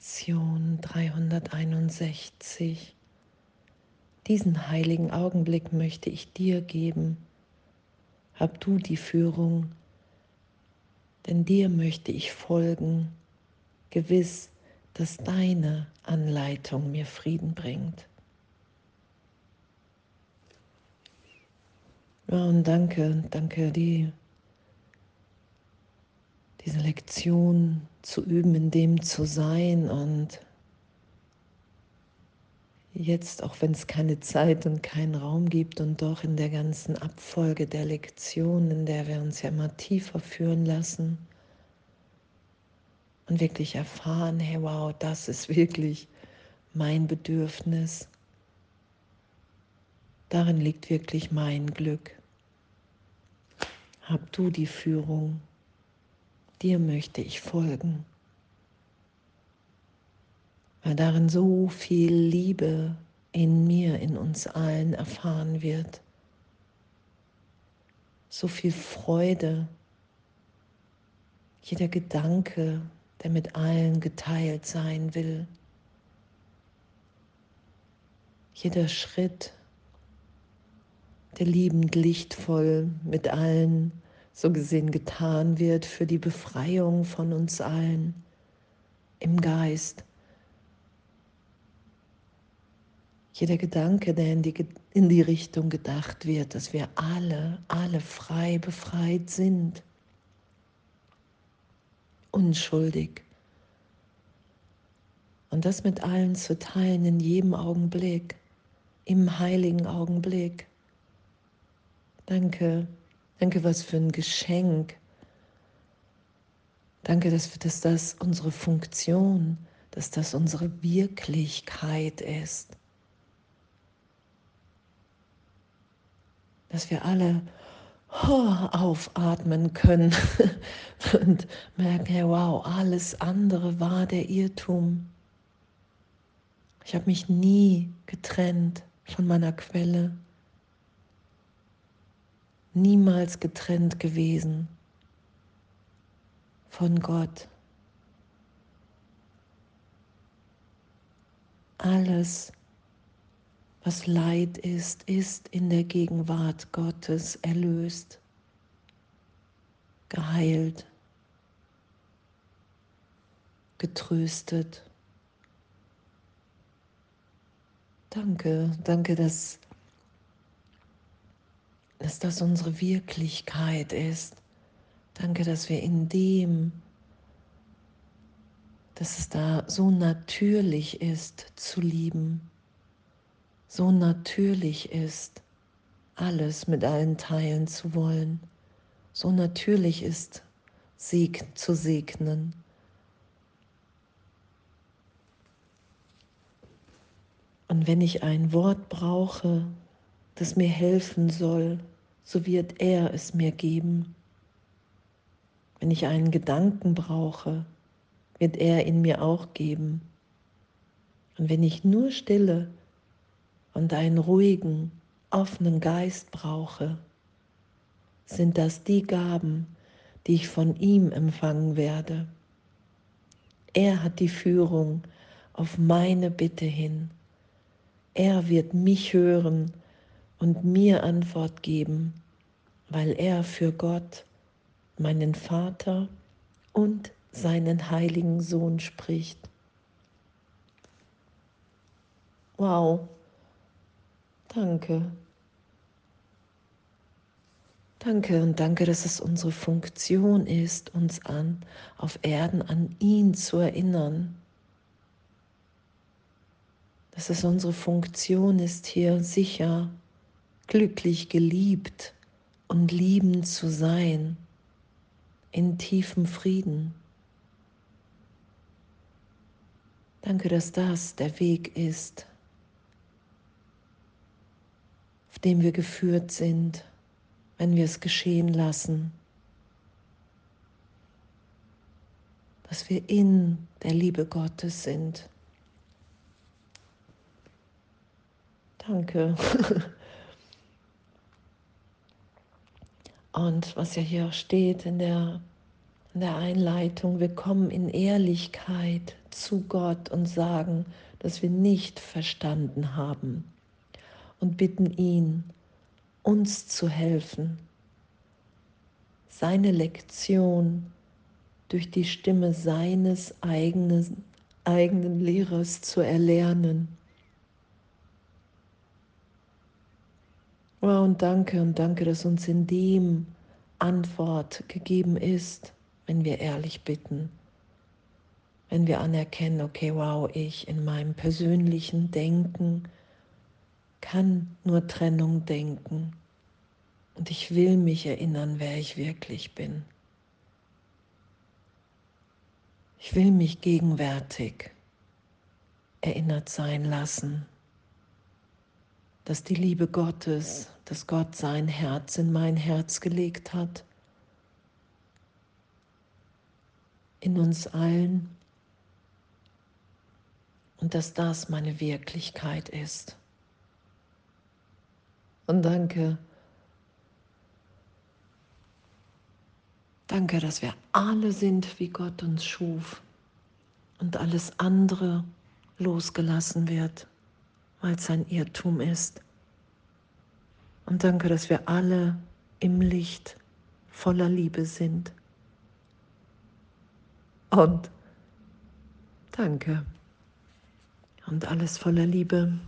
Lektion 361. Diesen heiligen Augenblick möchte ich dir geben. Hab du die Führung, denn dir möchte ich folgen, gewiss, dass deine Anleitung mir Frieden bringt. Und danke, danke, die, diese Lektion zu üben, in dem zu sein und jetzt, auch wenn es keine Zeit und keinen Raum gibt und doch in der ganzen Abfolge der Lektionen, in der wir uns ja immer tiefer führen lassen und wirklich erfahren, hey wow, das ist wirklich mein Bedürfnis. Darin liegt wirklich mein Glück. Hab du die Führung, dir möchte ich folgen weil darin so viel Liebe in mir, in uns allen erfahren wird. So viel Freude. Jeder Gedanke, der mit allen geteilt sein will. Jeder Schritt, der liebend lichtvoll mit allen so gesehen getan wird für die Befreiung von uns allen im Geist Jeder Gedanke, der in die, in die Richtung gedacht wird, dass wir alle, alle frei befreit sind, unschuldig. Und das mit allen zu teilen in jedem Augenblick, im heiligen Augenblick. Danke, danke, was für ein Geschenk. Danke, dass, dass das unsere Funktion, dass das unsere Wirklichkeit ist. dass wir alle aufatmen können und merken, hey, wow, alles andere war der Irrtum. Ich habe mich nie getrennt von meiner Quelle, niemals getrennt gewesen von Gott. Alles was Leid ist, ist in der Gegenwart Gottes erlöst, geheilt, getröstet. Danke, danke, dass, dass das unsere Wirklichkeit ist. Danke, dass wir in dem, dass es da so natürlich ist zu lieben so natürlich ist, alles mit allen teilen zu wollen, so natürlich ist, Sieg zu segnen. Und wenn ich ein Wort brauche, das mir helfen soll, so wird er es mir geben. Wenn ich einen Gedanken brauche, wird er ihn mir auch geben. Und wenn ich nur stille und einen ruhigen, offenen Geist brauche, sind das die Gaben, die ich von ihm empfangen werde. Er hat die Führung auf meine Bitte hin. Er wird mich hören und mir Antwort geben, weil er für Gott, meinen Vater und seinen heiligen Sohn spricht. Wow. Danke. Danke und danke, dass es unsere Funktion ist, uns an auf Erden an ihn zu erinnern. Dass es unsere Funktion ist, hier sicher, glücklich, geliebt und liebend zu sein, in tiefem Frieden. Danke, dass das der Weg ist, dem wir geführt sind, wenn wir es geschehen lassen. Dass wir in der Liebe Gottes sind. Danke. Und was ja hier steht in der in der Einleitung, wir kommen in Ehrlichkeit zu Gott und sagen, dass wir nicht verstanden haben und bitten ihn, uns zu helfen, seine Lektion durch die Stimme seines eigenen, eigenen Lehrers zu erlernen. Oh, und danke und danke, dass uns in dem Antwort gegeben ist wenn wir ehrlich bitten, wenn wir anerkennen, okay, wow, ich in meinem persönlichen Denken kann nur Trennung denken. Und ich will mich erinnern, wer ich wirklich bin. Ich will mich gegenwärtig erinnert sein lassen, dass die Liebe Gottes, dass Gott sein Herz in mein Herz gelegt hat. In uns allen. Und dass das meine Wirklichkeit ist. Und danke, danke, dass wir alle sind, wie Gott uns schuf. Und alles andere losgelassen wird, weil es ein Irrtum ist. Und danke, dass wir alle im Licht voller Liebe sind. Und danke. Und alles voller Liebe.